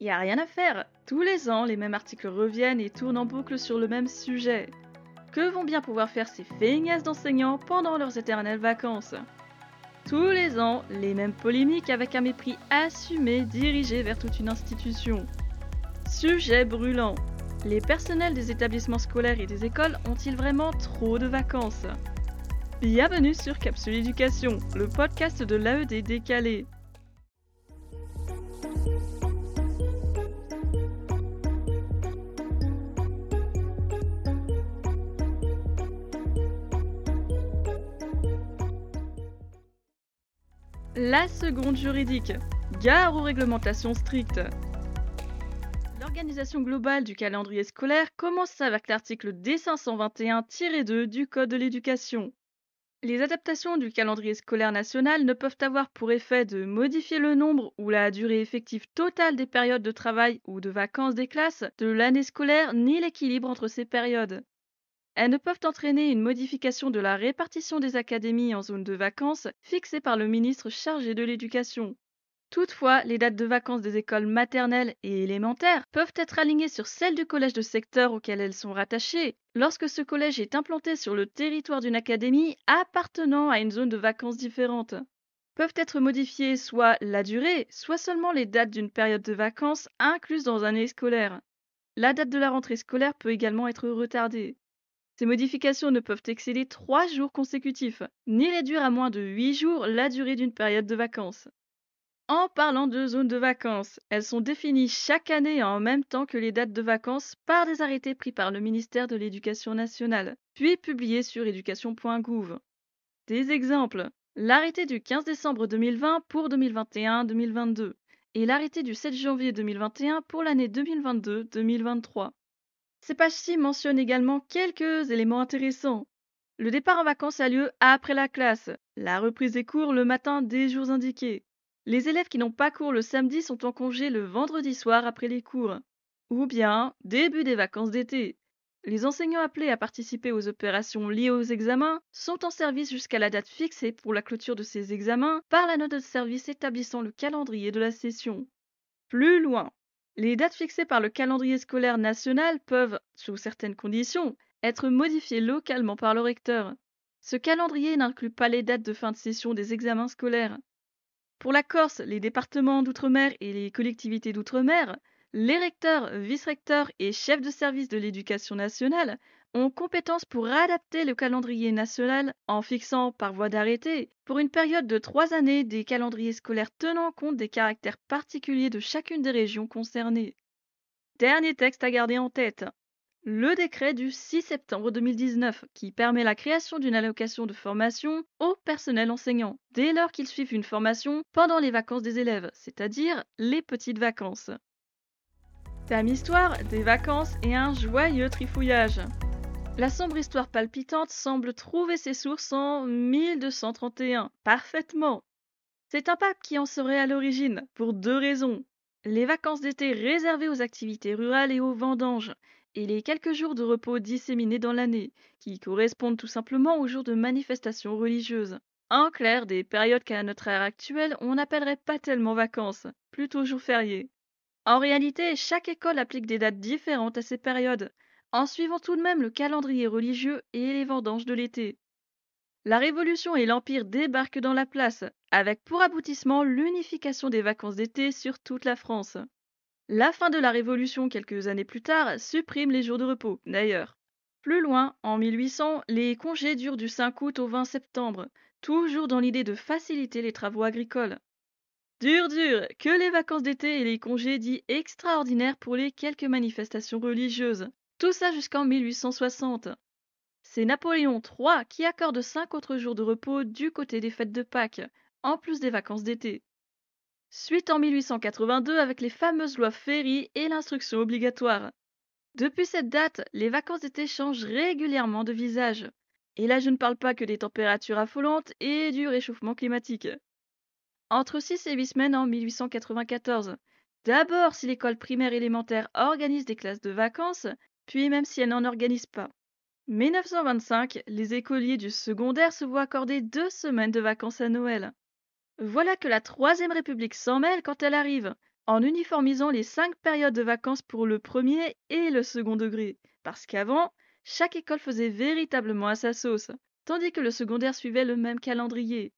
Y a rien à faire. Tous les ans, les mêmes articles reviennent et tournent en boucle sur le même sujet. Que vont bien pouvoir faire ces feignasses d'enseignants pendant leurs éternelles vacances? Tous les ans, les mêmes polémiques avec un mépris assumé dirigé vers toute une institution. Sujet brûlant. Les personnels des établissements scolaires et des écoles ont-ils vraiment trop de vacances? Bienvenue sur Capsule Éducation, le podcast de l'AED décalé. La seconde juridique. Gare aux réglementations strictes. L'organisation globale du calendrier scolaire commence avec l'article D521-2 du Code de l'éducation. Les adaptations du calendrier scolaire national ne peuvent avoir pour effet de modifier le nombre ou la durée effective totale des périodes de travail ou de vacances des classes de l'année scolaire ni l'équilibre entre ces périodes. Elles ne peuvent entraîner une modification de la répartition des académies en zone de vacances fixée par le ministre chargé de l'éducation. Toutefois, les dates de vacances des écoles maternelles et élémentaires peuvent être alignées sur celles du collège de secteur auquel elles sont rattachées lorsque ce collège est implanté sur le territoire d'une académie appartenant à une zone de vacances différente. Peuvent être modifiées soit la durée, soit seulement les dates d'une période de vacances incluse dans un année scolaire. La date de la rentrée scolaire peut également être retardée. Ces modifications ne peuvent excéder trois jours consécutifs, ni réduire à moins de huit jours la durée d'une période de vacances. En parlant de zones de vacances, elles sont définies chaque année en même temps que les dates de vacances par des arrêtés pris par le ministère de l'Éducation nationale, puis publiés sur éducation.gouv. Des exemples l'arrêté du 15 décembre 2020 pour 2021-2022 et l'arrêté du 7 janvier 2021 pour l'année 2022-2023. Ces pages-ci mentionnent également quelques éléments intéressants. Le départ en vacances a lieu après la classe, la reprise des cours le matin des jours indiqués. Les élèves qui n'ont pas cours le samedi sont en congé le vendredi soir après les cours. Ou bien début des vacances d'été. Les enseignants appelés à participer aux opérations liées aux examens sont en service jusqu'à la date fixée pour la clôture de ces examens par la note de service établissant le calendrier de la session. Plus loin, les dates fixées par le calendrier scolaire national peuvent, sous certaines conditions, être modifiées localement par le recteur. Ce calendrier n'inclut pas les dates de fin de session des examens scolaires. Pour la Corse, les départements d'outre-mer et les collectivités d'outre-mer, les recteurs, vice-recteurs et chefs de service de l'éducation nationale ont compétence pour adapter le calendrier national en fixant par voie d'arrêté pour une période de trois années des calendriers scolaires tenant compte des caractères particuliers de chacune des régions concernées. Dernier texte à garder en tête. Le décret du 6 septembre 2019 qui permet la création d'une allocation de formation au personnel enseignant dès lors qu'ils suivent une formation pendant les vacances des élèves, c'est-à-dire les petites vacances. Thème histoire, des vacances et un joyeux trifouillage. La sombre histoire palpitante semble trouver ses sources en 1231. Parfaitement. C'est un pape qui en serait à l'origine, pour deux raisons. Les vacances d'été réservées aux activités rurales et aux vendanges, et les quelques jours de repos disséminés dans l'année, qui correspondent tout simplement aux jours de manifestations religieuses. En clair, des périodes qu'à notre ère actuelle on n'appellerait pas tellement vacances, plutôt jours fériés. En réalité, chaque école applique des dates différentes à ces périodes, en suivant tout de même le calendrier religieux et les vendanges de l'été. La Révolution et l'Empire débarquent dans la place, avec pour aboutissement l'unification des vacances d'été sur toute la France. La fin de la Révolution quelques années plus tard supprime les jours de repos, d'ailleurs. Plus loin, en 1800, les congés durent du 5 août au 20 septembre, toujours dans l'idée de faciliter les travaux agricoles. Dur, dur, que les vacances d'été et les congés dits extraordinaires pour les quelques manifestations religieuses. Tout ça jusqu'en 1860. C'est Napoléon III qui accorde cinq autres jours de repos du côté des fêtes de Pâques, en plus des vacances d'été. Suite en 1882 avec les fameuses lois Ferry et l'instruction obligatoire. Depuis cette date, les vacances d'été changent régulièrement de visage. Et là, je ne parle pas que des températures affolantes et du réchauffement climatique. Entre 6 et 8 semaines en 1894. D'abord, si l'école primaire élémentaire organise des classes de vacances, puis même si elle n'en organise pas. 1925, les écoliers du secondaire se voient accorder deux semaines de vacances à Noël. Voilà que la Troisième République s'en mêle quand elle arrive, en uniformisant les cinq périodes de vacances pour le premier et le second degré, parce qu'avant, chaque école faisait véritablement à sa sauce, tandis que le secondaire suivait le même calendrier.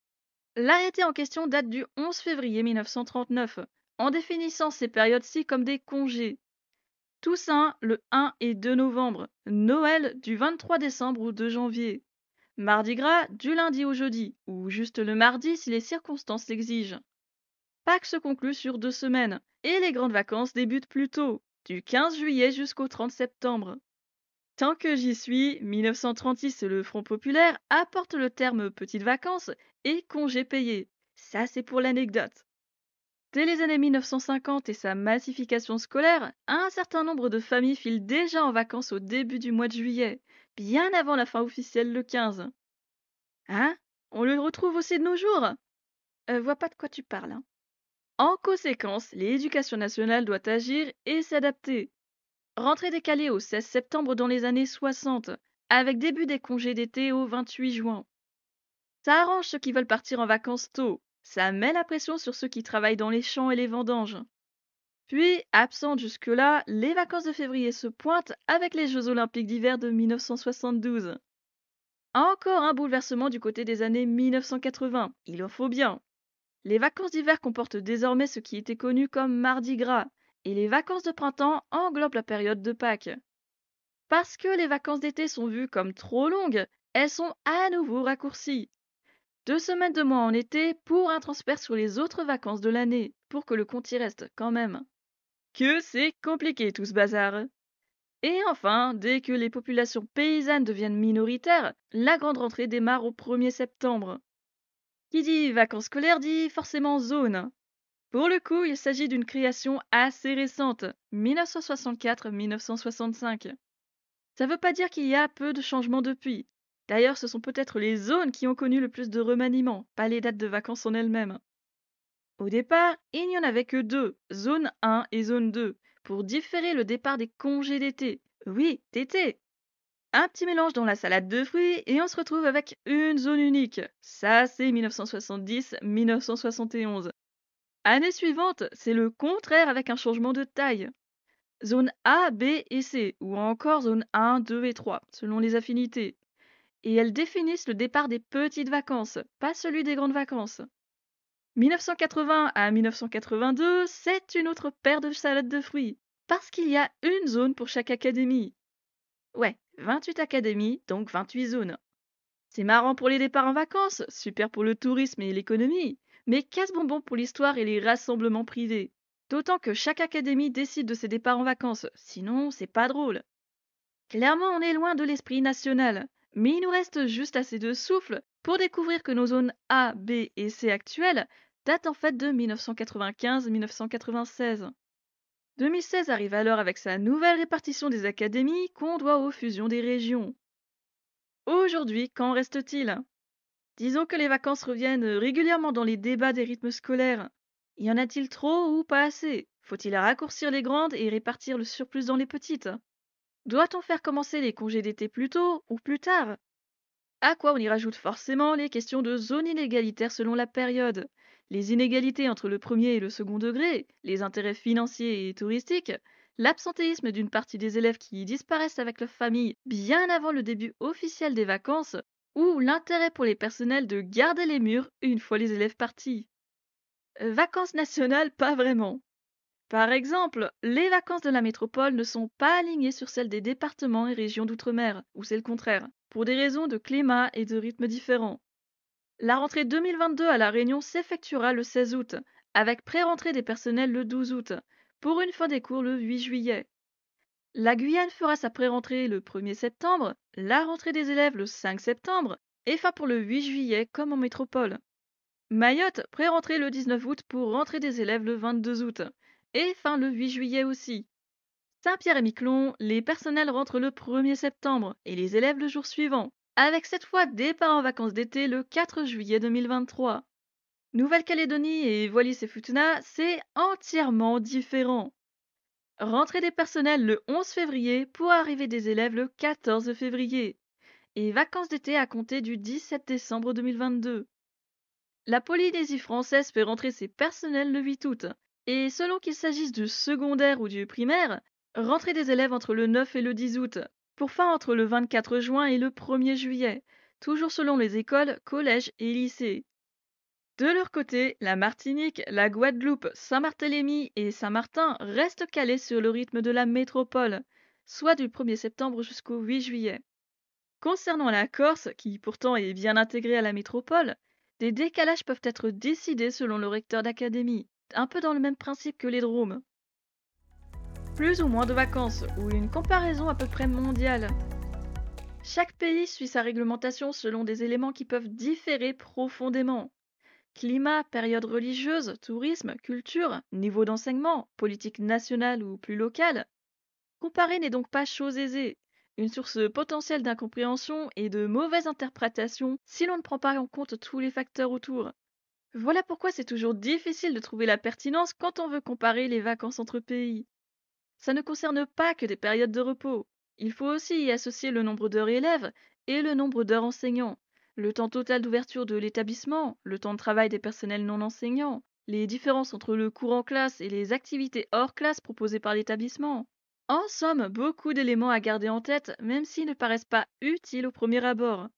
L'arrêté en question date du 11 février 1939, en définissant ces périodes-ci comme des congés. Toussaint le 1 et 2 novembre, Noël du 23 décembre ou 2 janvier, Mardi gras du lundi au jeudi, ou juste le mardi si les circonstances l'exigent. Pâques se conclut sur deux semaines et les grandes vacances débutent plus tôt, du 15 juillet jusqu'au 30 septembre. Tant que j'y suis, 1936 le Front populaire apporte le terme petites vacances et congés payés. Ça c'est pour l'anecdote. Dès les années 1950 et sa massification scolaire, un certain nombre de familles filent déjà en vacances au début du mois de juillet, bien avant la fin officielle le 15. Hein? On le retrouve aussi de nos jours? Euh, Vois pas de quoi tu parles. Hein. En conséquence, l'éducation nationale doit agir et s'adapter. Rentrée décalée au 16 septembre dans les années 60, avec début des congés d'été au 28 juin. Ça arrange ceux qui veulent partir en vacances tôt, ça met la pression sur ceux qui travaillent dans les champs et les vendanges. Puis, absente jusque-là, les vacances de février se pointent avec les Jeux olympiques d'hiver de 1972. Encore un bouleversement du côté des années 1980, il en faut bien. Les vacances d'hiver comportent désormais ce qui était connu comme Mardi Gras, et les vacances de printemps englobent la période de Pâques. Parce que les vacances d'été sont vues comme trop longues, elles sont à nouveau raccourcies. Deux semaines de moins en été pour un transfert sur les autres vacances de l'année, pour que le compte y reste quand même. Que c'est compliqué tout ce bazar. Et enfin, dès que les populations paysannes deviennent minoritaires, la grande rentrée démarre au 1er septembre. Qui dit vacances scolaires dit forcément zone. Pour le coup, il s'agit d'une création assez récente, 1964-1965. Ça veut pas dire qu'il y a peu de changements depuis. D'ailleurs, ce sont peut-être les zones qui ont connu le plus de remaniements, pas les dates de vacances en elles-mêmes. Au départ, il n'y en avait que deux, zone 1 et zone 2, pour différer le départ des congés d'été. Oui, d'été un petit mélange dans la salade de fruits et on se retrouve avec une zone unique. Ça, c'est 1970-1971. Année suivante, c'est le contraire avec un changement de taille. Zone A, B et C, ou encore zone 1, 2 et 3, selon les affinités. Et elles définissent le départ des petites vacances, pas celui des grandes vacances. 1980 à 1982, c'est une autre paire de salades de fruits, parce qu'il y a une zone pour chaque académie. Ouais, 28 académies, donc 28 zones. C'est marrant pour les départs en vacances, super pour le tourisme et l'économie, mais casse-bonbon pour l'histoire et les rassemblements privés. D'autant que chaque académie décide de ses départs en vacances, sinon c'est pas drôle. Clairement, on est loin de l'esprit national, mais il nous reste juste assez de souffle pour découvrir que nos zones A, B et C actuelles datent en fait de 1995-1996. 2016 arrive alors avec sa nouvelle répartition des académies qu'on doit aux fusions des régions. Aujourd'hui, qu'en reste-t-il? Disons que les vacances reviennent régulièrement dans les débats des rythmes scolaires. Y en a-t-il trop ou pas assez? Faut-il raccourcir les grandes et répartir le surplus dans les petites? Doit-on faire commencer les congés d'été plus tôt ou plus tard? À quoi on y rajoute forcément les questions de zone inégalitaire selon la période, les inégalités entre le premier et le second degré, les intérêts financiers et touristiques, l'absentéisme d'une partie des élèves qui disparaissent avec leur famille bien avant le début officiel des vacances, ou l'intérêt pour les personnels de garder les murs une fois les élèves partis. Euh, vacances nationales, pas vraiment. Par exemple, les vacances de la métropole ne sont pas alignées sur celles des départements et régions d'outre-mer, ou c'est le contraire, pour des raisons de climat et de rythme différents. La rentrée 2022 à La Réunion s'effectuera le 16 août, avec pré-rentrée des personnels le 12 août, pour une fin des cours le 8 juillet. La Guyane fera sa pré-rentrée le 1er septembre, la rentrée des élèves le 5 septembre, et fin pour le 8 juillet comme en métropole. Mayotte pré-rentrée le 19 août pour rentrée des élèves le 22 août, et fin le 8 juillet aussi. Saint-Pierre et Miquelon, les personnels rentrent le 1er septembre et les élèves le jour suivant avec cette fois départ en vacances d'été le 4 juillet 2023. Nouvelle-Calédonie et Wallis et Futuna, c'est entièrement différent. Rentrée des personnels le 11 février pour arriver des élèves le 14 février. Et vacances d'été à compter du 17 décembre 2022. La Polynésie française fait rentrer ses personnels le 8 août Et selon qu'il s'agisse du secondaire ou du primaire, rentrée des élèves entre le 9 et le 10 août, pour fin entre le 24 juin et le 1er juillet, toujours selon les écoles, collèges et lycées. De leur côté, la Martinique, la Guadeloupe, Saint-Barthélemy et Saint-Martin restent calés sur le rythme de la métropole, soit du 1er septembre jusqu'au 8 juillet. Concernant la Corse, qui pourtant est bien intégrée à la métropole, des décalages peuvent être décidés selon le recteur d'académie, un peu dans le même principe que les drômes. Plus ou moins de vacances, ou une comparaison à peu près mondiale. Chaque pays suit sa réglementation selon des éléments qui peuvent différer profondément. Climat, période religieuse, tourisme, culture, niveau d'enseignement, politique nationale ou plus locale. Comparer n'est donc pas chose aisée, une source potentielle d'incompréhension et de mauvaise interprétation si l'on ne prend pas en compte tous les facteurs autour. Voilà pourquoi c'est toujours difficile de trouver la pertinence quand on veut comparer les vacances entre pays. Ça ne concerne pas que des périodes de repos. Il faut aussi y associer le nombre d'heures élèves et le nombre d'heures enseignants, le temps total d'ouverture de l'établissement, le temps de travail des personnels non enseignants, les différences entre le cours en classe et les activités hors classe proposées par l'établissement. En somme, beaucoup d'éléments à garder en tête, même s'ils ne paraissent pas utiles au premier abord.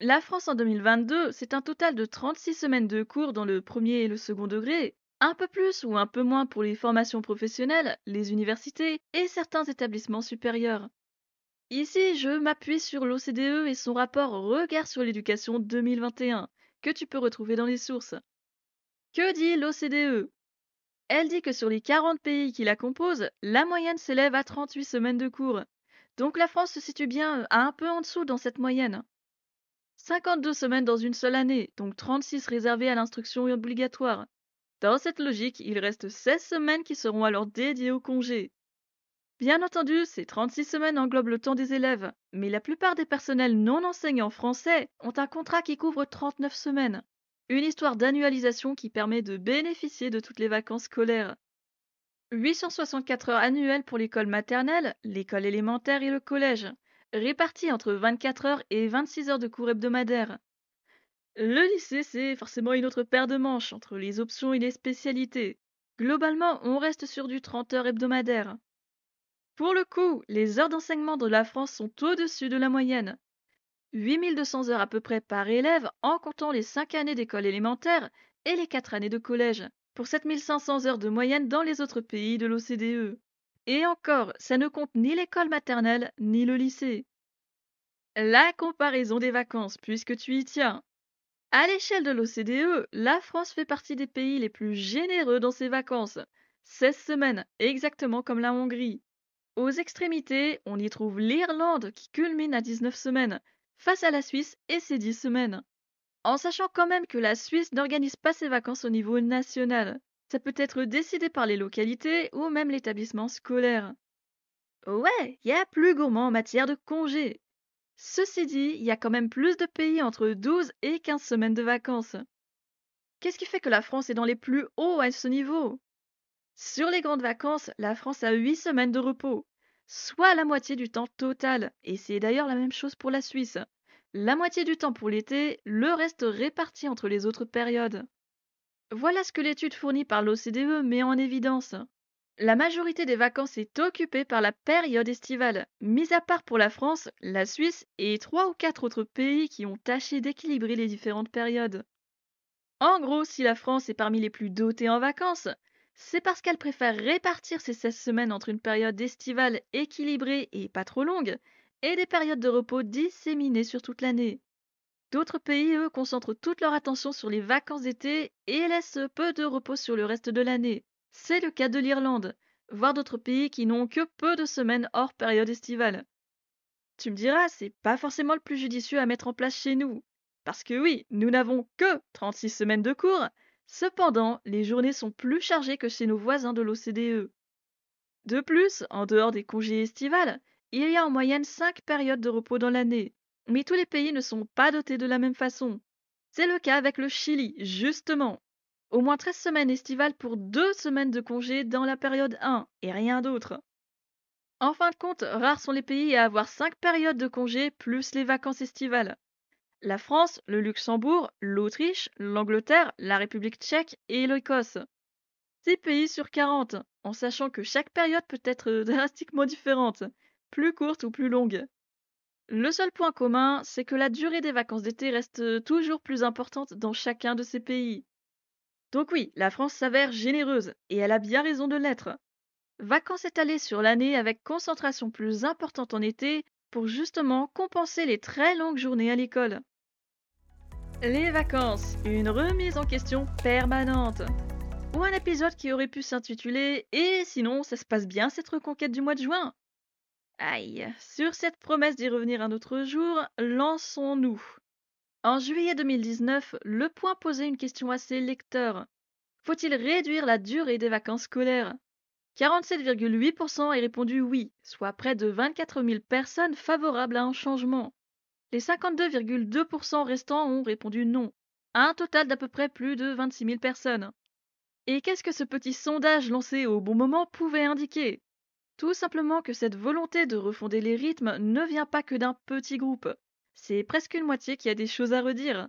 La France en 2022, c'est un total de 36 semaines de cours dans le premier et le second degré, un peu plus ou un peu moins pour les formations professionnelles, les universités et certains établissements supérieurs. Ici, je m'appuie sur l'OCDE et son rapport Regard sur l'éducation 2021, que tu peux retrouver dans les sources. Que dit l'OCDE elle dit que sur les 40 pays qui la composent, la moyenne s'élève à 38 semaines de cours. Donc la France se situe bien à un peu en dessous dans cette moyenne. 52 semaines dans une seule année, donc 36 réservées à l'instruction obligatoire. Dans cette logique, il reste 16 semaines qui seront alors dédiées au congé. Bien entendu, ces 36 semaines englobent le temps des élèves, mais la plupart des personnels non enseignants français ont un contrat qui couvre 39 semaines. Une histoire d'annualisation qui permet de bénéficier de toutes les vacances scolaires. 864 heures annuelles pour l'école maternelle, l'école élémentaire et le collège, réparties entre 24 heures et 26 heures de cours hebdomadaires. Le lycée, c'est forcément une autre paire de manches entre les options et les spécialités. Globalement, on reste sur du 30 heures hebdomadaires. Pour le coup, les heures d'enseignement de la France sont au-dessus de la moyenne. 8200 heures à peu près par élève en comptant les 5 années d'école élémentaire et les 4 années de collège, pour 7500 heures de moyenne dans les autres pays de l'OCDE. Et encore, ça ne compte ni l'école maternelle ni le lycée. La comparaison des vacances, puisque tu y tiens. À l'échelle de l'OCDE, la France fait partie des pays les plus généreux dans ses vacances. 16 semaines, exactement comme la Hongrie. Aux extrémités, on y trouve l'Irlande qui culmine à 19 semaines, face à la Suisse et ses 10 semaines. En sachant quand même que la Suisse n'organise pas ses vacances au niveau national. Ça peut être décidé par les localités ou même l'établissement scolaire. Ouais, il y a plus gourmand en matière de congés. Ceci dit, il y a quand même plus de pays entre 12 et 15 semaines de vacances. Qu'est-ce qui fait que la France est dans les plus hauts à ce niveau? Sur les grandes vacances, la France a 8 semaines de repos soit la moitié du temps total. Et c'est d'ailleurs la même chose pour la Suisse. La moitié du temps pour l'été, le reste réparti entre les autres périodes. Voilà ce que l'étude fournie par l'OCDE met en évidence. La majorité des vacances est occupée par la période estivale, mis à part pour la France, la Suisse et trois ou quatre autres pays qui ont tâché d'équilibrer les différentes périodes. En gros, si la France est parmi les plus dotés en vacances, c'est parce qu'elle préfère répartir ses 16 semaines entre une période estivale équilibrée et pas trop longue et des périodes de repos disséminées sur toute l'année. D'autres pays, eux, concentrent toute leur attention sur les vacances d'été et laissent peu de repos sur le reste de l'année. C'est le cas de l'Irlande, voire d'autres pays qui n'ont que peu de semaines hors période estivale. Tu me diras, c'est pas forcément le plus judicieux à mettre en place chez nous. Parce que oui, nous n'avons que 36 semaines de cours, Cependant, les journées sont plus chargées que chez nos voisins de l'OCDE. De plus, en dehors des congés estivales, il y a en moyenne 5 périodes de repos dans l'année. Mais tous les pays ne sont pas dotés de la même façon. C'est le cas avec le Chili, justement. Au moins 13 semaines estivales pour 2 semaines de congés dans la période 1 et rien d'autre. En fin de compte, rares sont les pays à avoir 5 périodes de congés plus les vacances estivales la France, le Luxembourg, l'Autriche, l'Angleterre, la République tchèque et l'Écosse. 6 pays sur 40, en sachant que chaque période peut être drastiquement différente, plus courte ou plus longue. Le seul point commun, c'est que la durée des vacances d'été reste toujours plus importante dans chacun de ces pays. Donc oui, la France s'avère généreuse, et elle a bien raison de l'être. Vacances étalées sur l'année avec concentration plus importante en été pour justement compenser les très longues journées à l'école. Les vacances, une remise en question permanente. Ou un épisode qui aurait pu s'intituler Et sinon, ça se passe bien cette reconquête du mois de juin? Aïe, sur cette promesse d'y revenir un autre jour, lançons-nous. En juillet 2019, Le Point posait une question à ses lecteurs. Faut-il réduire la durée des vacances scolaires? 47,8% aient répondu oui, soit près de 24 000 personnes favorables à un changement. Les 52,2% restants ont répondu non, à un total d'à peu près plus de 26 000 personnes. Et qu'est-ce que ce petit sondage lancé au bon moment pouvait indiquer? Tout simplement que cette volonté de refonder les rythmes ne vient pas que d'un petit groupe. C'est presque une moitié qui a des choses à redire.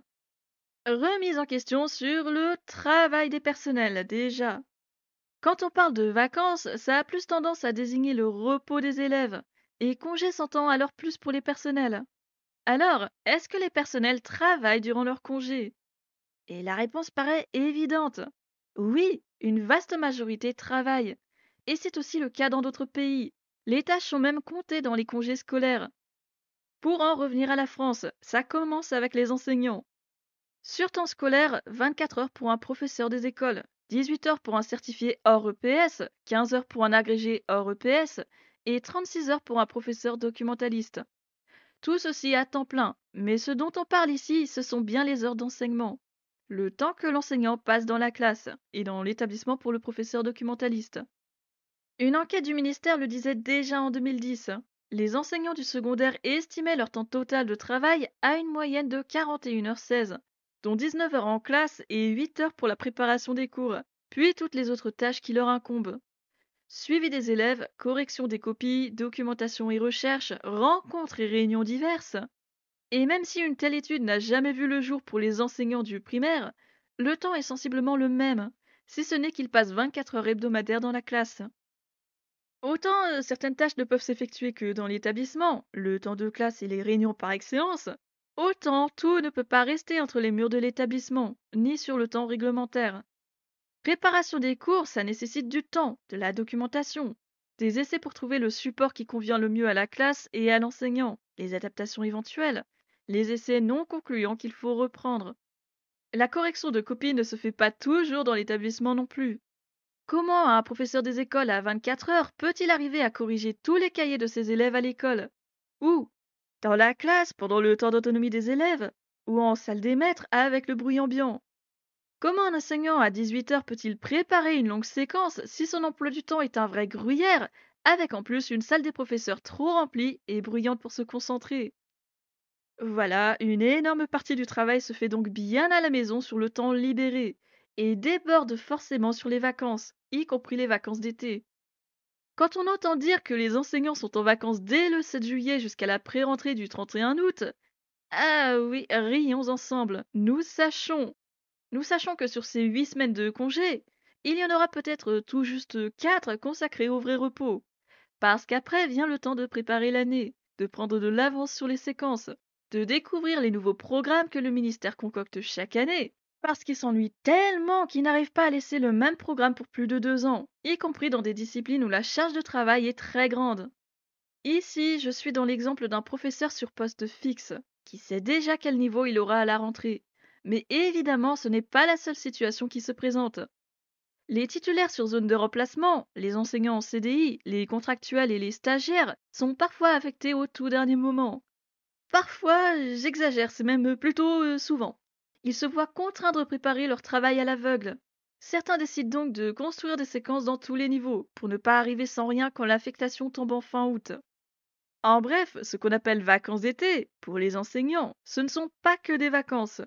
Remise en question sur le travail des personnels, déjà. Quand on parle de vacances, ça a plus tendance à désigner le repos des élèves, et congé s'entend alors plus pour les personnels. Alors, est-ce que les personnels travaillent durant leur congé? Et la réponse paraît évidente. Oui, une vaste majorité travaille. Et c'est aussi le cas dans d'autres pays. Les tâches sont même comptées dans les congés scolaires. Pour en revenir à la France, ça commence avec les enseignants. Sur temps scolaire, 24 heures pour un professeur des écoles, 18 heures pour un certifié hors EPS, 15 heures pour un agrégé hors EPS et 36 heures pour un professeur documentaliste. Tout ceci à temps plein, mais ce dont on parle ici, ce sont bien les heures d'enseignement. Le temps que l'enseignant passe dans la classe et dans l'établissement pour le professeur documentaliste. Une enquête du ministère le disait déjà en 2010. Les enseignants du secondaire estimaient leur temps total de travail à une moyenne de 41h16, dont 19 heures en classe et 8 heures pour la préparation des cours, puis toutes les autres tâches qui leur incombent. Suivi des élèves, correction des copies, documentation et recherche, rencontres et réunions diverses. Et même si une telle étude n'a jamais vu le jour pour les enseignants du primaire, le temps est sensiblement le même, si ce n'est qu'ils passent 24 heures hebdomadaires dans la classe. Autant certaines tâches ne peuvent s'effectuer que dans l'établissement, le temps de classe et les réunions par excellence, Autant tout ne peut pas rester entre les murs de l'établissement, ni sur le temps réglementaire. Préparation des cours, ça nécessite du temps, de la documentation, des essais pour trouver le support qui convient le mieux à la classe et à l'enseignant, les adaptations éventuelles, les essais non concluants qu'il faut reprendre. La correction de copies ne se fait pas toujours dans l'établissement non plus. Comment un professeur des écoles à 24 heures peut-il arriver à corriger tous les cahiers de ses élèves à l'école? Ou, dans la classe, pendant le temps d'autonomie des élèves, ou en salle des maîtres avec le bruit ambiant? Comment un enseignant à 18 heures peut-il préparer une longue séquence si son emploi du temps est un vrai gruyère, avec en plus une salle des professeurs trop remplie et bruyante pour se concentrer? Voilà, une énorme partie du travail se fait donc bien à la maison sur le temps libéré, et déborde forcément sur les vacances, y compris les vacances d'été. Quand on entend dire que les enseignants sont en vacances dès le 7 juillet jusqu'à la pré-rentrée du 31 août, ah oui, rions ensemble, nous sachons. Nous sachons que sur ces huit semaines de congé, il y en aura peut-être tout juste quatre consacrées au vrai repos. Parce qu'après vient le temps de préparer l'année, de prendre de l'avance sur les séquences, de découvrir les nouveaux programmes que le ministère concocte chaque année, parce qu'ils s'ennuient tellement qu'ils n'arrivent pas à laisser le même programme pour plus de deux ans, y compris dans des disciplines où la charge de travail est très grande. Ici, je suis dans l'exemple d'un professeur sur poste fixe, qui sait déjà quel niveau il aura à la rentrée. Mais évidemment, ce n'est pas la seule situation qui se présente. Les titulaires sur zone de remplacement, les enseignants en CDI, les contractuels et les stagiaires sont parfois affectés au tout dernier moment. Parfois, j'exagère, c'est même plutôt euh, souvent. Ils se voient contraints de préparer leur travail à l'aveugle. Certains décident donc de construire des séquences dans tous les niveaux, pour ne pas arriver sans rien quand l'affectation tombe en fin août. En bref, ce qu'on appelle vacances d'été, pour les enseignants, ce ne sont pas que des vacances.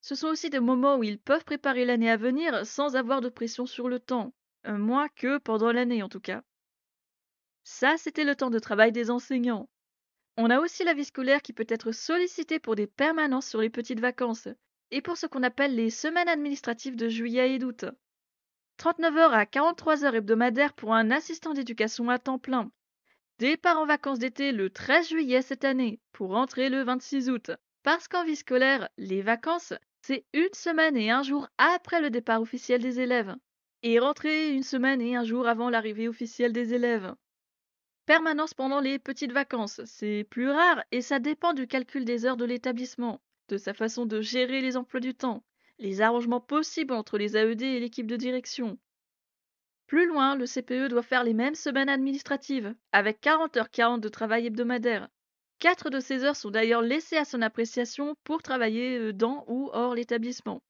Ce sont aussi des moments où ils peuvent préparer l'année à venir sans avoir de pression sur le temps, euh, moins que pendant l'année en tout cas. Ça, c'était le temps de travail des enseignants. On a aussi la vie scolaire qui peut être sollicitée pour des permanences sur les petites vacances, et pour ce qu'on appelle les semaines administratives de juillet et d'août. 39 heures à 43 heures hebdomadaires pour un assistant d'éducation à temps plein. Départ en vacances d'été le 13 juillet cette année pour rentrer le 26 août. Parce qu'en vie scolaire, les vacances, c'est une semaine et un jour après le départ officiel des élèves. Et rentrer une semaine et un jour avant l'arrivée officielle des élèves. Permanence pendant les petites vacances, c'est plus rare et ça dépend du calcul des heures de l'établissement, de sa façon de gérer les emplois du temps, les arrangements possibles entre les AED et l'équipe de direction. Plus loin, le CPE doit faire les mêmes semaines administratives, avec 40 heures 40 de travail hebdomadaire. Quatre de ces heures sont d'ailleurs laissées à son appréciation pour travailler euh, dans ou hors l'établissement.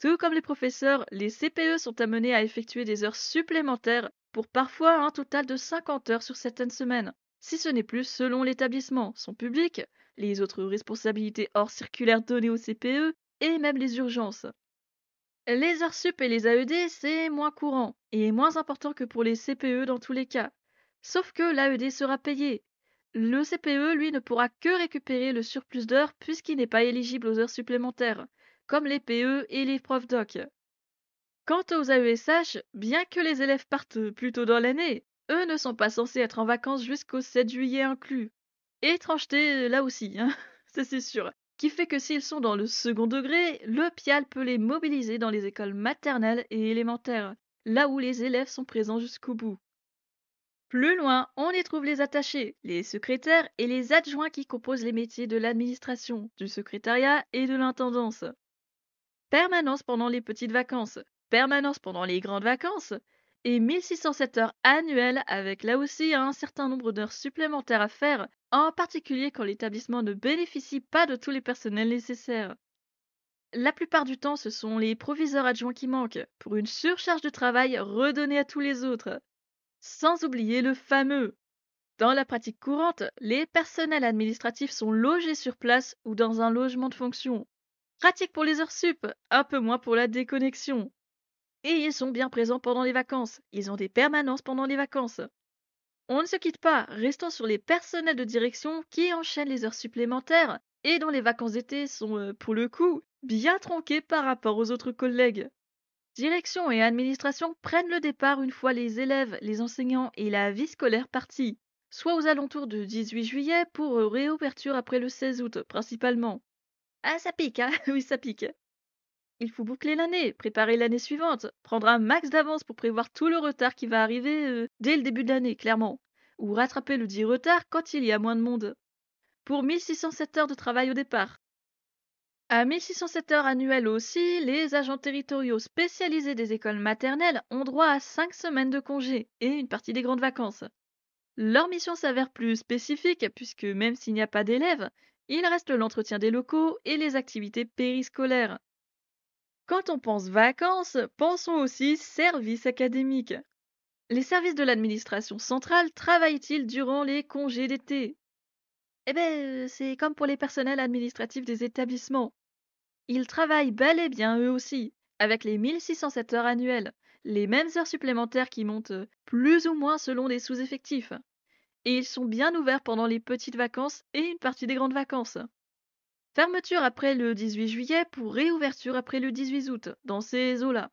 Tout comme les professeurs, les CPE sont amenés à effectuer des heures supplémentaires pour parfois un total de 50 heures sur certaines semaines, si ce n'est plus selon l'établissement, son public, les autres responsabilités hors circulaire données au CPE et même les urgences. Les heures sup et les AED, c'est moins courant et moins important que pour les CPE dans tous les cas. Sauf que l'AED sera payé. Le CPE, lui, ne pourra que récupérer le surplus d'heures puisqu'il n'est pas éligible aux heures supplémentaires, comme les PE et les profs doc. Quant aux AESH, bien que les élèves partent plus tôt dans l'année, eux ne sont pas censés être en vacances jusqu'au 7 juillet inclus. Étrangeté là aussi, hein ça c'est sûr qui fait que s'ils sont dans le second degré, le PIAL peut les mobiliser dans les écoles maternelles et élémentaires, là où les élèves sont présents jusqu'au bout. Plus loin, on y trouve les attachés, les secrétaires et les adjoints qui composent les métiers de l'administration, du secrétariat et de l'intendance. Permanence pendant les petites vacances, permanence pendant les grandes vacances, et 1607 heures annuelles avec là aussi un certain nombre d'heures supplémentaires à faire en particulier quand l'établissement ne bénéficie pas de tous les personnels nécessaires. La plupart du temps, ce sont les proviseurs adjoints qui manquent, pour une surcharge de travail redonnée à tous les autres. Sans oublier le fameux. Dans la pratique courante, les personnels administratifs sont logés sur place ou dans un logement de fonction. Pratique pour les heures sup, un peu moins pour la déconnexion. Et ils sont bien présents pendant les vacances. Ils ont des permanences pendant les vacances. On ne se quitte pas, restons sur les personnels de direction qui enchaînent les heures supplémentaires et dont les vacances d'été sont, euh, pour le coup, bien tronquées par rapport aux autres collègues. Direction et administration prennent le départ une fois les élèves, les enseignants et la vie scolaire partis, soit aux alentours du 18 juillet pour euh, réouverture après le 16 août principalement. Ah ça pique, hein Oui ça pique. Il faut boucler l'année, préparer l'année suivante, prendre un max d'avance pour prévoir tout le retard qui va arriver euh, dès le début de l'année, clairement, ou rattraper le dit retard quand il y a moins de monde. Pour 1607 heures de travail au départ. À 1607 heures annuelles aussi, les agents territoriaux spécialisés des écoles maternelles ont droit à 5 semaines de congé et une partie des grandes vacances. Leur mission s'avère plus spécifique puisque même s'il n'y a pas d'élèves, il reste l'entretien des locaux et les activités périscolaires, quand on pense vacances, pensons aussi services académiques. Les services de l'administration centrale travaillent-ils durant les congés d'été? Eh bien, c'est comme pour les personnels administratifs des établissements. Ils travaillent bel et bien eux aussi, avec les 1607 heures annuelles, les mêmes heures supplémentaires qui montent plus ou moins selon les sous-effectifs. Et ils sont bien ouverts pendant les petites vacances et une partie des grandes vacances. Fermeture après le 18 juillet pour réouverture après le 18 août, dans ces eaux-là.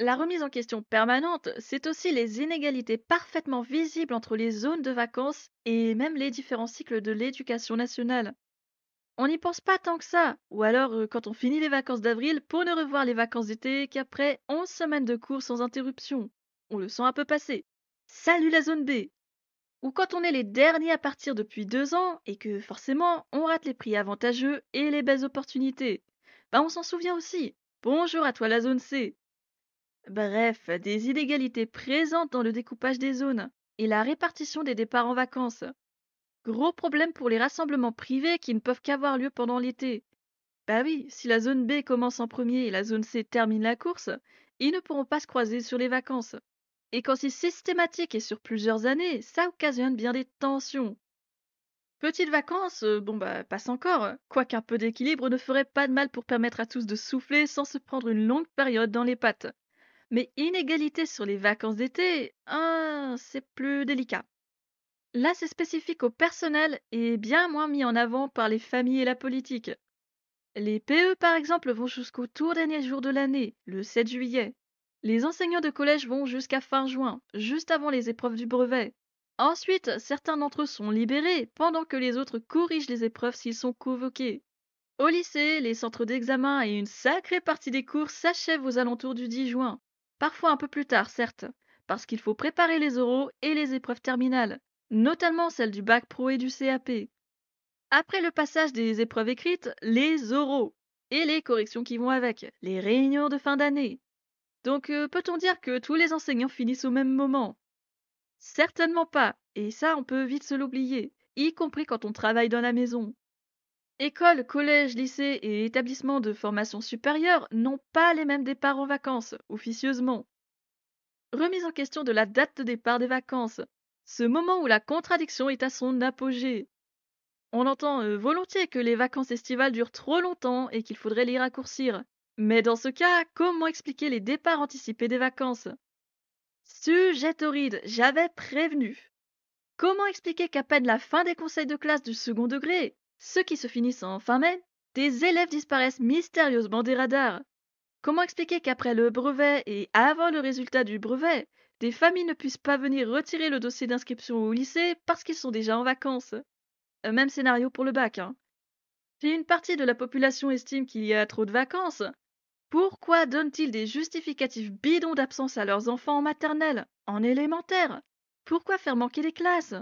La remise en question permanente, c'est aussi les inégalités parfaitement visibles entre les zones de vacances et même les différents cycles de l'éducation nationale. On n'y pense pas tant que ça, ou alors euh, quand on finit les vacances d'avril pour ne revoir les vacances d'été qu'après 11 semaines de cours sans interruption. On le sent un peu passer. Salut la zone B ou quand on est les derniers à partir depuis deux ans et que forcément on rate les prix avantageux et les belles opportunités. Bah on s'en souvient aussi. Bonjour à toi la zone C. Bref, des inégalités présentes dans le découpage des zones et la répartition des départs en vacances. Gros problème pour les rassemblements privés qui ne peuvent qu'avoir lieu pendant l'été. Bah oui, si la zone B commence en premier et la zone C termine la course, ils ne pourront pas se croiser sur les vacances. Et quand c'est systématique et sur plusieurs années, ça occasionne bien des tensions. Petites vacances, euh, bon bah passe encore, quoiqu'un peu d'équilibre ne ferait pas de mal pour permettre à tous de souffler sans se prendre une longue période dans les pattes. Mais inégalité sur les vacances d'été, hein, c'est plus délicat. Là, c'est spécifique au personnel et bien moins mis en avant par les familles et la politique. Les PE, par exemple, vont jusqu'au tout dernier jour de l'année, le 7 juillet. Les enseignants de collège vont jusqu'à fin juin, juste avant les épreuves du brevet. Ensuite, certains d'entre eux sont libérés pendant que les autres corrigent les épreuves s'ils sont convoqués. Au lycée, les centres d'examen et une sacrée partie des cours s'achèvent aux alentours du 10 juin. Parfois un peu plus tard, certes, parce qu'il faut préparer les oraux et les épreuves terminales, notamment celles du bac pro et du CAP. Après le passage des épreuves écrites, les oraux et les corrections qui vont avec, les réunions de fin d'année. Donc euh, peut-on dire que tous les enseignants finissent au même moment? Certainement pas, et ça on peut vite se l'oublier, y compris quand on travaille dans la maison. Écoles, collèges, lycées et établissements de formation supérieure n'ont pas les mêmes départs en vacances, officieusement. Remise en question de la date de départ des vacances, ce moment où la contradiction est à son apogée. On entend euh, volontiers que les vacances estivales durent trop longtemps et qu'il faudrait les raccourcir. Mais dans ce cas, comment expliquer les départs anticipés des vacances? Sujet torride, j'avais prévenu. Comment expliquer qu'à peine la fin des conseils de classe du second degré, ceux qui se finissent en fin mai, des élèves disparaissent mystérieusement des radars? Comment expliquer qu'après le brevet et avant le résultat du brevet, des familles ne puissent pas venir retirer le dossier d'inscription au lycée parce qu'ils sont déjà en vacances? Euh, Même scénario pour le bac. Hein. Si une partie de la population estime qu'il y a trop de vacances, pourquoi donnent-ils des justificatifs bidons d'absence à leurs enfants en maternelle, en élémentaire? Pourquoi faire manquer les classes?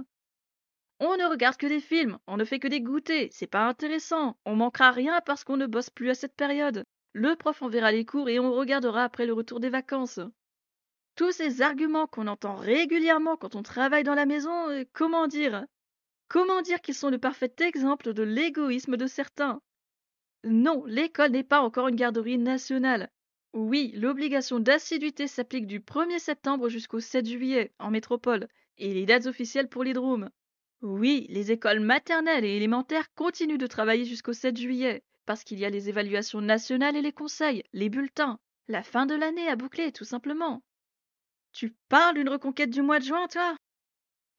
On ne regarde que des films, on ne fait que des goûters, c'est pas intéressant, on manquera rien parce qu'on ne bosse plus à cette période. Le prof enverra les cours et on regardera après le retour des vacances. Tous ces arguments qu'on entend régulièrement quand on travaille dans la maison, euh, comment dire? Comment dire qu'ils sont le parfait exemple de l'égoïsme de certains? Non, l'école n'est pas encore une garderie nationale. Oui, l'obligation d'assiduité s'applique du 1er septembre jusqu'au 7 juillet en métropole, et les dates officielles pour les drômes. Oui, les écoles maternelles et élémentaires continuent de travailler jusqu'au 7 juillet, parce qu'il y a les évaluations nationales et les conseils, les bulletins, la fin de l'année à boucler, tout simplement. Tu parles d'une reconquête du mois de juin, toi?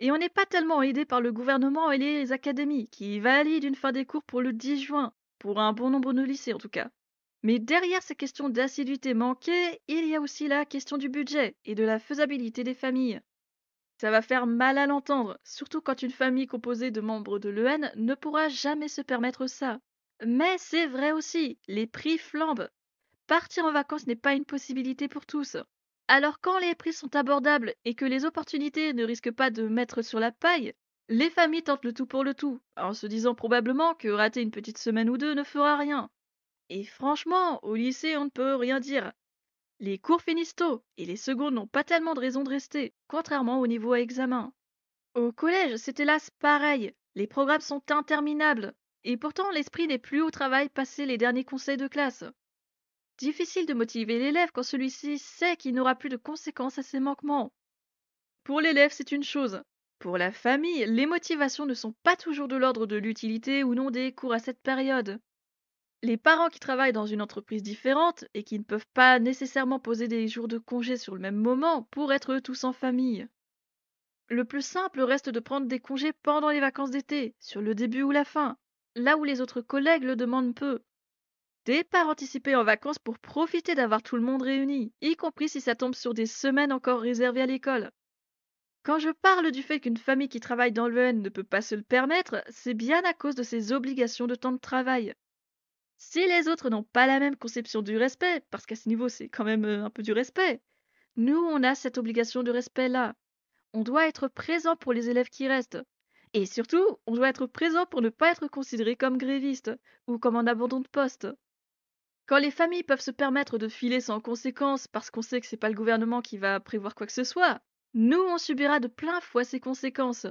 Et on n'est pas tellement aidé par le gouvernement et les académies, qui valident une fin des cours pour le 10 juin, pour un bon nombre de lycées en tout cas. Mais derrière ces questions d'assiduité manquée, il y a aussi la question du budget et de la faisabilité des familles. Ça va faire mal à l'entendre, surtout quand une famille composée de membres de l'EN ne pourra jamais se permettre ça. Mais c'est vrai aussi, les prix flambent. Partir en vacances n'est pas une possibilité pour tous. Alors quand les prix sont abordables et que les opportunités ne risquent pas de mettre sur la paille, les familles tentent le tout pour le tout, en se disant probablement que rater une petite semaine ou deux ne fera rien. Et franchement, au lycée, on ne peut rien dire. Les cours finissent tôt et les secondes n'ont pas tellement de raison de rester, contrairement au niveau à examen. Au collège, c'est hélas pareil. Les programmes sont interminables et pourtant l'esprit n'est plus au travail passé les derniers conseils de classe. Difficile de motiver l'élève quand celui-ci sait qu'il n'aura plus de conséquences à ses manquements. Pour l'élève, c'est une chose. Pour la famille, les motivations ne sont pas toujours de l'ordre de l'utilité ou non des cours à cette période les parents qui travaillent dans une entreprise différente et qui ne peuvent pas nécessairement poser des jours de congé sur le même moment pour être tous en famille. Le plus simple reste de prendre des congés pendant les vacances d'été, sur le début ou la fin, là où les autres collègues le demandent peu. Départ anticipé en vacances pour profiter d'avoir tout le monde réuni, y compris si ça tombe sur des semaines encore réservées à l'école. Quand je parle du fait qu'une famille qui travaille dans l'EN ne peut pas se le permettre, c'est bien à cause de ses obligations de temps de travail. Si les autres n'ont pas la même conception du respect, parce qu'à ce niveau c'est quand même euh, un peu du respect, nous on a cette obligation de respect-là. On doit être présent pour les élèves qui restent. Et surtout, on doit être présent pour ne pas être considéré comme gréviste ou comme un abandon de poste. Quand les familles peuvent se permettre de filer sans conséquence parce qu'on sait que c'est pas le gouvernement qui va prévoir quoi que ce soit, nous on subira de plein fouet ces conséquences.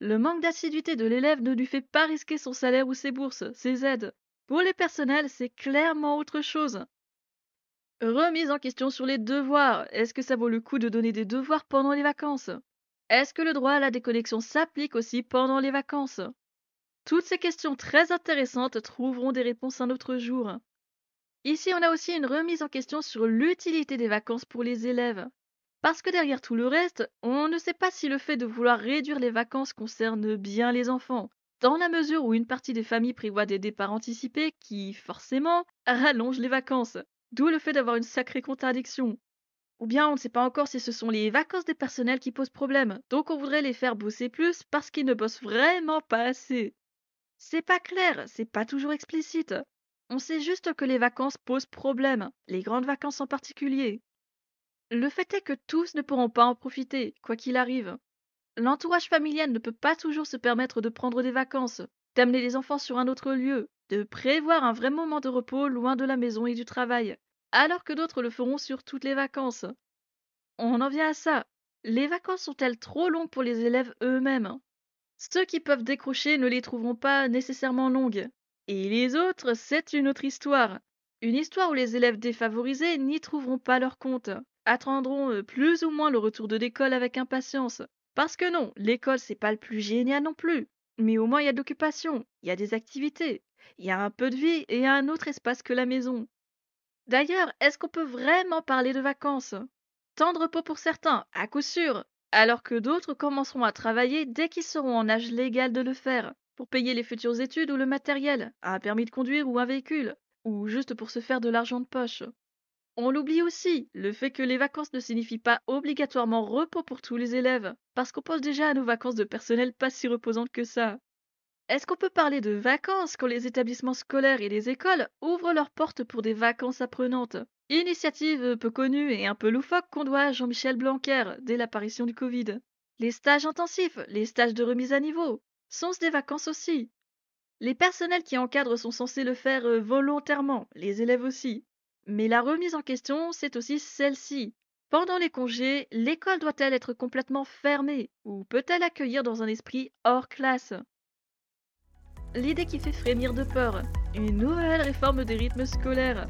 Le manque d'assiduité de l'élève ne lui fait pas risquer son salaire ou ses bourses, ses aides. Pour les personnels, c'est clairement autre chose. Remise en question sur les devoirs. Est-ce que ça vaut le coup de donner des devoirs pendant les vacances? Est-ce que le droit à la déconnexion s'applique aussi pendant les vacances? Toutes ces questions très intéressantes trouveront des réponses un autre jour. Ici, on a aussi une remise en question sur l'utilité des vacances pour les élèves. Parce que derrière tout le reste, on ne sait pas si le fait de vouloir réduire les vacances concerne bien les enfants, dans la mesure où une partie des familles prévoit des départs anticipés qui, forcément, rallongent les vacances. D'où le fait d'avoir une sacrée contradiction. Ou bien on ne sait pas encore si ce sont les vacances des personnels qui posent problème, donc on voudrait les faire bosser plus parce qu'ils ne bossent vraiment pas assez. C'est pas clair, c'est pas toujours explicite. On sait juste que les vacances posent problème, les grandes vacances en particulier. Le fait est que tous ne pourront pas en profiter, quoi qu'il arrive. L'entourage familial ne peut pas toujours se permettre de prendre des vacances, d'amener les enfants sur un autre lieu, de prévoir un vrai moment de repos loin de la maison et du travail, alors que d'autres le feront sur toutes les vacances. On en vient à ça. Les vacances sont-elles trop longues pour les élèves eux-mêmes? Ceux qui peuvent décrocher ne les trouveront pas nécessairement longues. Et les autres, c'est une autre histoire. Une histoire où les élèves défavorisés n'y trouveront pas leur compte, attendront euh, plus ou moins le retour de l'école avec impatience. Parce que non, l'école c'est pas le plus génial non plus. Mais au moins il y a de l'occupation, il y a des activités, il y a un peu de vie et un autre espace que la maison. D'ailleurs, est-ce qu'on peut vraiment parler de vacances? De repos pour certains, à coup sûr, alors que d'autres commenceront à travailler dès qu'ils seront en âge légal de le faire, pour payer les futures études ou le matériel, un permis de conduire ou un véhicule, ou juste pour se faire de l'argent de poche. On l'oublie aussi, le fait que les vacances ne signifient pas obligatoirement repos pour tous les élèves, parce qu'on pense déjà à nos vacances de personnel pas si reposantes que ça. Est-ce qu'on peut parler de vacances quand les établissements scolaires et les écoles ouvrent leurs portes pour des vacances apprenantes? Initiative peu connue et un peu loufoque qu'on doit à Jean-Michel Blanquer dès l'apparition du Covid. Les stages intensifs, les stages de remise à niveau, sont-ce des vacances aussi? Les personnels qui encadrent sont censés le faire euh, volontairement, les élèves aussi. Mais la remise en question, c'est aussi celle-ci. Pendant les congés, l'école doit-elle être complètement fermée ou peut-elle accueillir dans un esprit hors classe? L'idée qui fait frémir de peur, une nouvelle réforme des rythmes scolaires.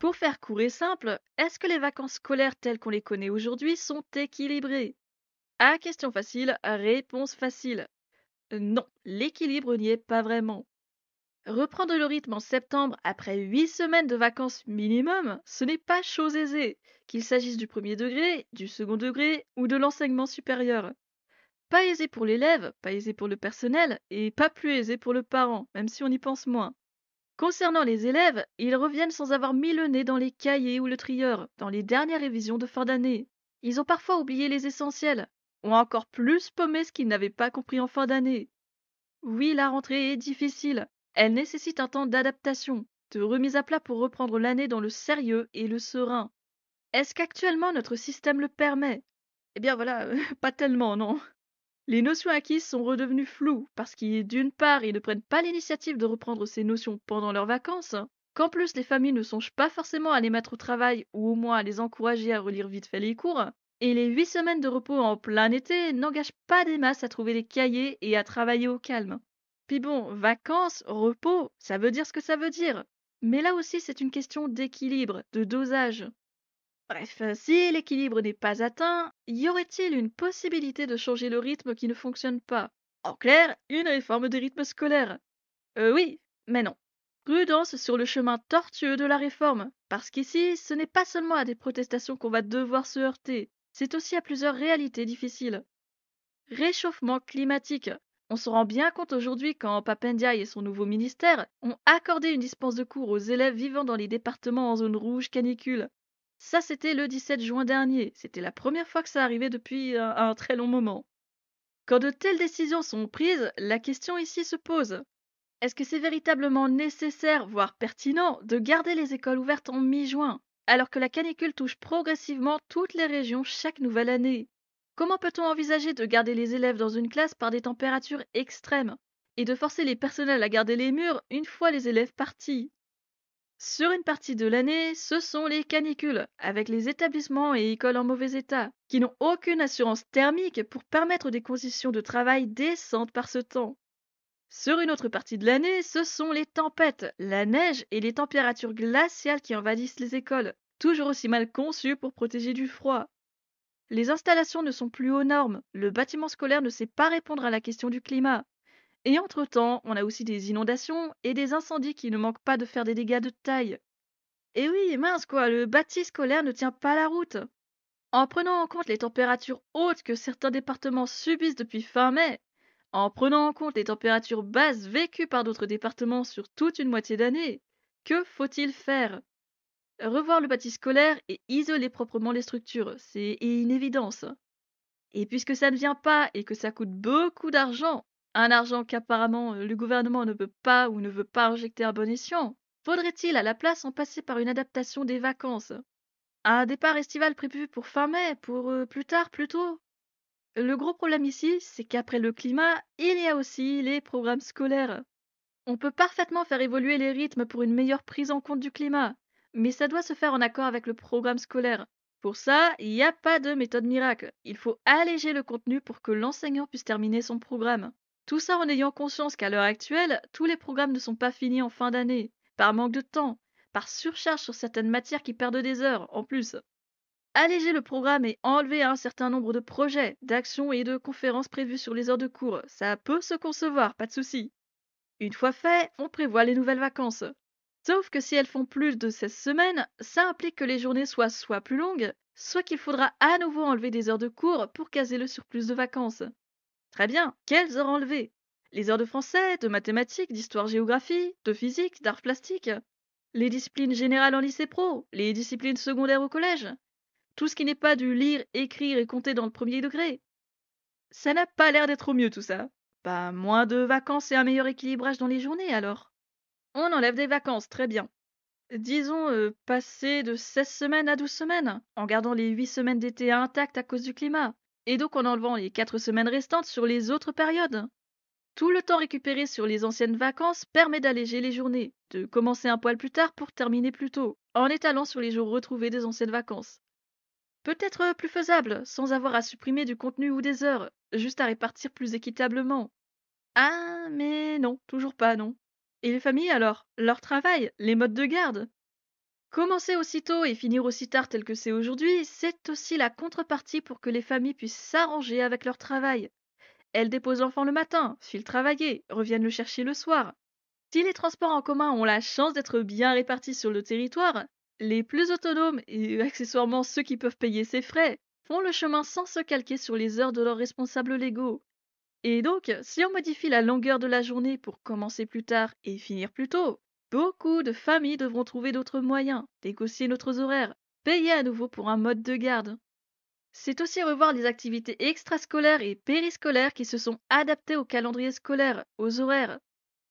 Pour faire court et simple, est-ce que les vacances scolaires telles qu'on les connaît aujourd'hui sont équilibrées? À question facile, réponse facile. Non, l'équilibre n'y est pas vraiment. Reprendre le rythme en septembre après 8 semaines de vacances minimum, ce n'est pas chose aisée, qu'il s'agisse du premier degré, du second degré ou de l'enseignement supérieur. Pas aisé pour l'élève, pas aisé pour le personnel et pas plus aisé pour le parent, même si on y pense moins. Concernant les élèves, ils reviennent sans avoir mis le nez dans les cahiers ou le trieur, dans les dernières révisions de fin d'année. Ils ont parfois oublié les essentiels, ou encore plus paumé ce qu'ils n'avaient pas compris en fin d'année. Oui, la rentrée est difficile. Elle nécessite un temps d'adaptation, de remise à plat pour reprendre l'année dans le sérieux et le serein. Est-ce qu'actuellement notre système le permet? Eh bien voilà, pas tellement, non. Les notions acquises sont redevenues floues parce qu'ils, d'une part, ils ne prennent pas l'initiative de reprendre ces notions pendant leurs vacances, qu'en plus les familles ne songent pas forcément à les mettre au travail ou au moins à les encourager à relire vite fait les cours, et les huit semaines de repos en plein été n'engagent pas des masses à trouver les cahiers et à travailler au calme. Puis bon, vacances, repos, ça veut dire ce que ça veut dire. Mais là aussi c'est une question d'équilibre, de dosage. Bref, euh, si l'équilibre n'est pas atteint, y aurait-il une possibilité de changer le rythme qui ne fonctionne pas? En clair, une réforme des rythmes scolaires. Euh oui, mais non. Prudence sur le chemin tortueux de la réforme, parce qu'ici, ce n'est pas seulement à des protestations qu'on va devoir se heurter, c'est aussi à plusieurs réalités difficiles. Réchauffement climatique. On se rend bien compte aujourd'hui quand Papendiaï et son nouveau ministère ont accordé une dispense de cours aux élèves vivant dans les départements en zone rouge canicule. Ça, c'était le 17 juin dernier. C'était la première fois que ça arrivait depuis un, un très long moment. Quand de telles décisions sont prises, la question ici se pose. Est-ce que c'est véritablement nécessaire, voire pertinent, de garder les écoles ouvertes en mi-juin, alors que la canicule touche progressivement toutes les régions chaque nouvelle année? Comment peut-on envisager de garder les élèves dans une classe par des températures extrêmes et de forcer les personnels à garder les murs une fois les élèves partis? Sur une partie de l'année, ce sont les canicules, avec les établissements et écoles en mauvais état, qui n'ont aucune assurance thermique pour permettre des conditions de travail décentes par ce temps. Sur une autre partie de l'année, ce sont les tempêtes, la neige et les températures glaciales qui envahissent les écoles, toujours aussi mal conçues pour protéger du froid. Les installations ne sont plus aux normes, le bâtiment scolaire ne sait pas répondre à la question du climat, et entre-temps, on a aussi des inondations et des incendies qui ne manquent pas de faire des dégâts de taille. Et oui, mince quoi, le bâti scolaire ne tient pas la route. En prenant en compte les températures hautes que certains départements subissent depuis fin mai, en prenant en compte les températures basses vécues par d'autres départements sur toute une moitié d'année, que faut-il faire? Revoir le bâti scolaire et isoler proprement les structures, c'est une évidence. Et puisque ça ne vient pas et que ça coûte beaucoup d'argent, un argent qu'apparemment euh, le gouvernement ne veut pas ou ne veut pas injecter à bon escient, faudrait-il à la place en passer par une adaptation des vacances? Un départ estival prévu pour fin mai, pour euh, plus tard plutôt Le gros problème ici, c'est qu'après le climat, il y a aussi les programmes scolaires. On peut parfaitement faire évoluer les rythmes pour une meilleure prise en compte du climat, mais ça doit se faire en accord avec le programme scolaire. Pour ça, il n'y a pas de méthode miracle. Il faut alléger le contenu pour que l'enseignant puisse terminer son programme. Tout ça en ayant conscience qu'à l'heure actuelle, tous les programmes ne sont pas finis en fin d'année, par manque de temps, par surcharge sur certaines matières qui perdent des heures, en plus. Alléger le programme et enlever un certain nombre de projets, d'actions et de conférences prévues sur les heures de cours, ça peut se concevoir, pas de souci. Une fois fait, on prévoit les nouvelles vacances. Sauf que si elles font plus de 16 semaines, ça implique que les journées soient soit plus longues, soit qu'il faudra à nouveau enlever des heures de cours pour caser le surplus de vacances. Très bien, quelles heures enlever? Les heures de français, de mathématiques, d'histoire-géographie, de physique, d'art plastique? Les disciplines générales en lycée pro? Les disciplines secondaires au collège? Tout ce qui n'est pas du lire, écrire et compter dans le premier degré? Ça n'a pas l'air d'être au mieux tout ça. Pas moins de vacances et un meilleur équilibrage dans les journées alors on enlève des vacances, très bien. Disons euh, passer de 16 semaines à 12 semaines, en gardant les 8 semaines d'été intactes à cause du climat, et donc en enlevant les 4 semaines restantes sur les autres périodes. Tout le temps récupéré sur les anciennes vacances permet d'alléger les journées, de commencer un poil plus tard pour terminer plus tôt, en étalant sur les jours retrouvés des anciennes vacances. Peut-être plus faisable, sans avoir à supprimer du contenu ou des heures, juste à répartir plus équitablement. Ah, mais non, toujours pas, non. Et les familles alors Leur travail Les modes de garde? Commencer aussitôt et finir aussi tard tel que c'est aujourd'hui, c'est aussi la contrepartie pour que les familles puissent s'arranger avec leur travail. Elles déposent l'enfant le matin, filent travailler, reviennent le chercher le soir. Si les transports en commun ont la chance d'être bien répartis sur le territoire, les plus autonomes et accessoirement ceux qui peuvent payer ces frais font le chemin sans se calquer sur les heures de leurs responsables légaux. Et donc, si on modifie la longueur de la journée pour commencer plus tard et finir plus tôt, beaucoup de familles devront trouver d'autres moyens, négocier d'autres horaires, payer à nouveau pour un mode de garde. C'est aussi revoir les activités extrascolaires et périscolaires qui se sont adaptées au calendrier scolaire, aux horaires.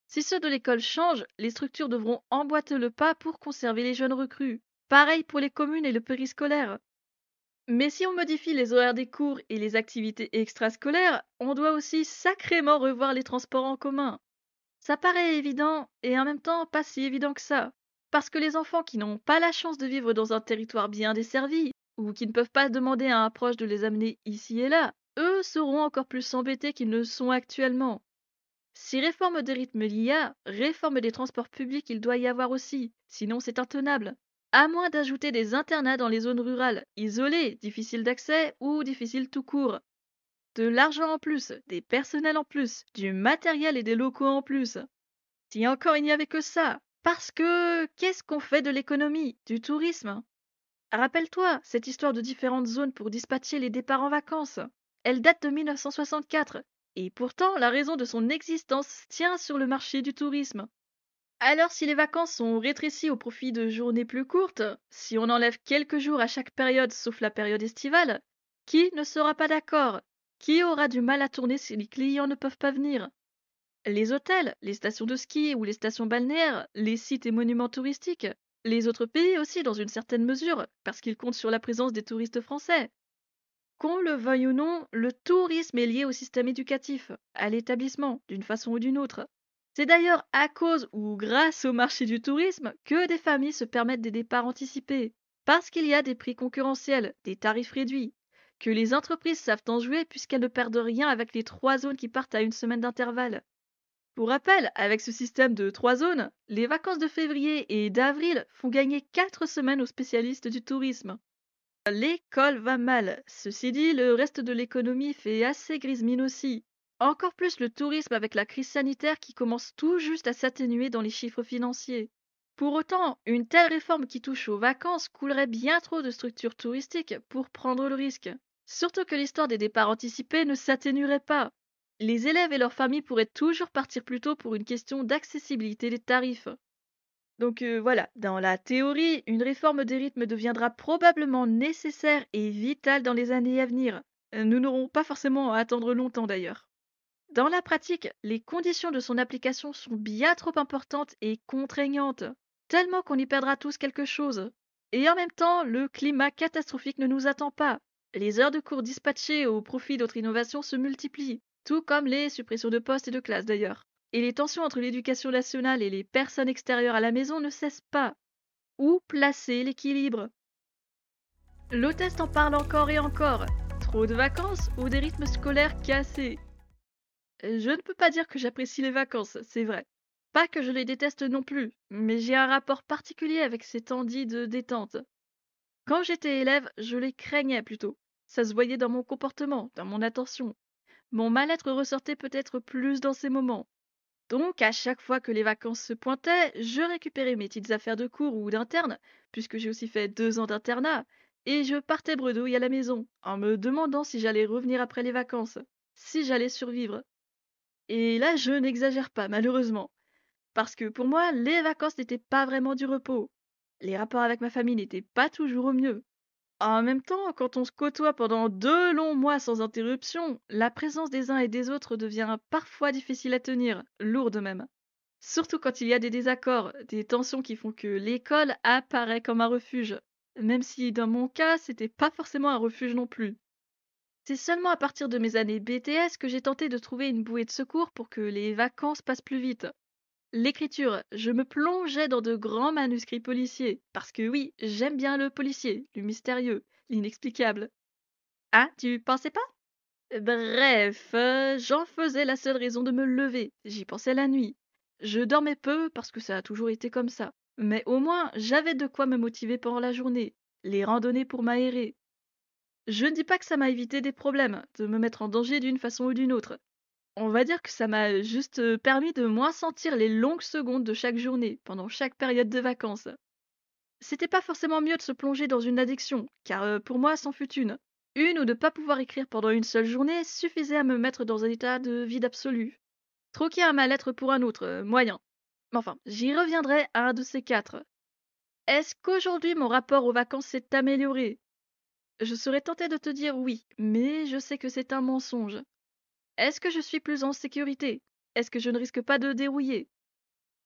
Si ceux de l'école changent, les structures devront emboîter le pas pour conserver les jeunes recrues. Pareil pour les communes et le périscolaire. Mais si on modifie les horaires des cours et les activités extrascolaires, on doit aussi sacrément revoir les transports en commun. Ça paraît évident et en même temps pas si évident que ça. Parce que les enfants qui n'ont pas la chance de vivre dans un territoire bien desservi, ou qui ne peuvent pas demander à un proche de les amener ici et là, eux seront encore plus embêtés qu'ils ne sont actuellement. Si réforme des rythmes il y a, réforme des transports publics il doit y avoir aussi, sinon c'est intenable à moins d'ajouter des internats dans les zones rurales, isolées, difficiles d'accès ou difficiles tout court. De l'argent en plus, des personnels en plus, du matériel et des locaux en plus. Si encore il n'y avait que ça, parce que qu'est-ce qu'on fait de l'économie, du tourisme? Rappelle-toi cette histoire de différentes zones pour dispatcher les départs en vacances. Elle date de 1964, et pourtant la raison de son existence tient sur le marché du tourisme. Alors si les vacances sont rétrécies au profit de journées plus courtes, si on enlève quelques jours à chaque période sauf la période estivale, qui ne sera pas d'accord? Qui aura du mal à tourner si les clients ne peuvent pas venir? Les hôtels, les stations de ski ou les stations balnéaires, les sites et monuments touristiques, les autres pays aussi dans une certaine mesure, parce qu'ils comptent sur la présence des touristes français. Qu'on le veuille ou non, le tourisme est lié au système éducatif, à l'établissement, d'une façon ou d'une autre. C'est d'ailleurs à cause ou grâce au marché du tourisme que des familles se permettent des départs anticipés, parce qu'il y a des prix concurrentiels, des tarifs réduits, que les entreprises savent en jouer puisqu'elles ne perdent rien avec les trois zones qui partent à une semaine d'intervalle. Pour rappel, avec ce système de trois zones, les vacances de février et d'avril font gagner quatre semaines aux spécialistes du tourisme. L'école va mal. Ceci dit, le reste de l'économie fait assez grise mine aussi. Encore plus le tourisme avec la crise sanitaire qui commence tout juste à s'atténuer dans les chiffres financiers. Pour autant, une telle réforme qui touche aux vacances coulerait bien trop de structures touristiques pour prendre le risque. Surtout que l'histoire des départs anticipés ne s'atténuerait pas. Les élèves et leurs familles pourraient toujours partir plus tôt pour une question d'accessibilité des tarifs. Donc euh, voilà, dans la théorie, une réforme des rythmes deviendra probablement nécessaire et vitale dans les années à venir. Euh, Nous n'aurons pas forcément à attendre longtemps d'ailleurs. Dans la pratique, les conditions de son application sont bien trop importantes et contraignantes, tellement qu'on y perdra tous quelque chose. Et en même temps, le climat catastrophique ne nous attend pas. Les heures de cours dispatchées au profit d'autres innovations se multiplient, tout comme les suppressions de postes et de classes d'ailleurs. Et les tensions entre l'éducation nationale et les personnes extérieures à la maison ne cessent pas. Où placer l'équilibre? L'hôtesse en parle encore et encore. Trop de vacances ou des rythmes scolaires cassés? Je ne peux pas dire que j'apprécie les vacances, c'est vrai. Pas que je les déteste non plus, mais j'ai un rapport particulier avec ces temps dits de détente. Quand j'étais élève, je les craignais plutôt. Ça se voyait dans mon comportement, dans mon attention. Mon mal-être ressortait peut-être plus dans ces moments. Donc, à chaque fois que les vacances se pointaient, je récupérais mes petites affaires de cours ou d'interne, puisque j'ai aussi fait deux ans d'internat, et je partais bredouille à la maison, en me demandant si j'allais revenir après les vacances, si j'allais survivre. Et là, je n'exagère pas, malheureusement. Parce que pour moi, les vacances n'étaient pas vraiment du repos. Les rapports avec ma famille n'étaient pas toujours au mieux. En même temps, quand on se côtoie pendant deux longs mois sans interruption, la présence des uns et des autres devient parfois difficile à tenir, lourde même. Surtout quand il y a des désaccords, des tensions qui font que l'école apparaît comme un refuge, même si dans mon cas, c'était pas forcément un refuge non plus. C'est seulement à partir de mes années BTS que j'ai tenté de trouver une bouée de secours pour que les vacances passent plus vite. L'écriture, je me plongeais dans de grands manuscrits policiers, parce que oui, j'aime bien le policier, le mystérieux, l'inexplicable. Ah, tu pensais pas? Bref, euh, j'en faisais la seule raison de me lever, j'y pensais la nuit. Je dormais peu parce que ça a toujours été comme ça, mais au moins j'avais de quoi me motiver pendant la journée, les randonnées pour m'aérer. Je ne dis pas que ça m'a évité des problèmes, de me mettre en danger d'une façon ou d'une autre, on va dire que ça m'a juste permis de moins sentir les longues secondes de chaque journée, pendant chaque période de vacances. C'était pas forcément mieux de se plonger dans une addiction, car pour moi c'en fut une. Une ou de pas pouvoir écrire pendant une seule journée suffisait à me mettre dans un état de vide absolu. Troquer un mal-être pour un autre, moyen. Enfin, j'y reviendrai à un de ces quatre. Est-ce qu'aujourd'hui mon rapport aux vacances s'est amélioré? Je serais tentée de te dire oui, mais je sais que c'est un mensonge. Est-ce que je suis plus en sécurité? Est-ce que je ne risque pas de dérouiller?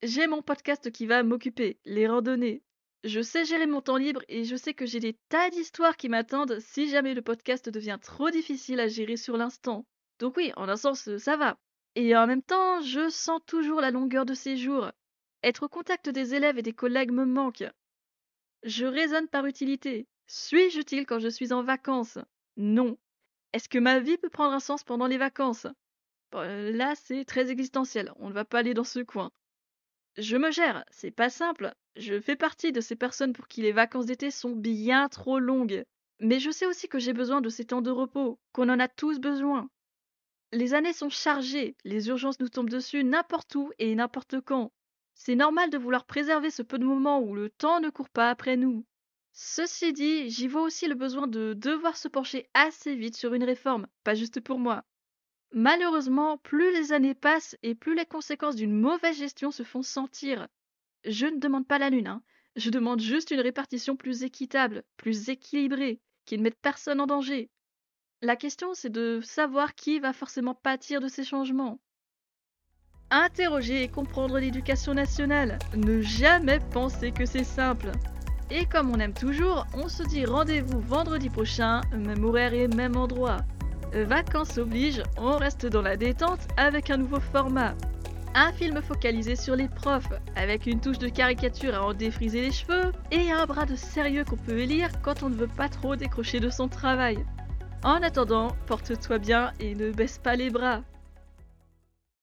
J'ai mon podcast qui va m'occuper, les randonnées. Je sais gérer mon temps libre et je sais que j'ai des tas d'histoires qui m'attendent si jamais le podcast devient trop difficile à gérer sur l'instant. Donc oui, en un sens, ça va. Et en même temps, je sens toujours la longueur de ces jours. Être au contact des élèves et des collègues me manque. Je raisonne par utilité. Suis-je utile quand je suis en vacances? Non. Est-ce que ma vie peut prendre un sens pendant les vacances? Là, c'est très existentiel. On ne va pas aller dans ce coin. Je me gère, c'est pas simple. Je fais partie de ces personnes pour qui les vacances d'été sont bien trop longues. Mais je sais aussi que j'ai besoin de ces temps de repos, qu'on en a tous besoin. Les années sont chargées, les urgences nous tombent dessus n'importe où et n'importe quand. C'est normal de vouloir préserver ce peu de moments où le temps ne court pas après nous. Ceci dit, j'y vois aussi le besoin de devoir se pencher assez vite sur une réforme, pas juste pour moi. Malheureusement, plus les années passent et plus les conséquences d'une mauvaise gestion se font sentir. Je ne demande pas la lune, hein. je demande juste une répartition plus équitable, plus équilibrée, qui ne mette personne en danger. La question, c'est de savoir qui va forcément pâtir de ces changements. Interroger et comprendre l'éducation nationale. Ne jamais penser que c'est simple. Et comme on aime toujours, on se dit rendez-vous vendredi prochain, même horaire et même endroit. Vacances oblige, on reste dans la détente avec un nouveau format. Un film focalisé sur les profs, avec une touche de caricature à en défriser les cheveux, et un bras de sérieux qu'on peut élire quand on ne veut pas trop décrocher de son travail. En attendant, porte-toi bien et ne baisse pas les bras.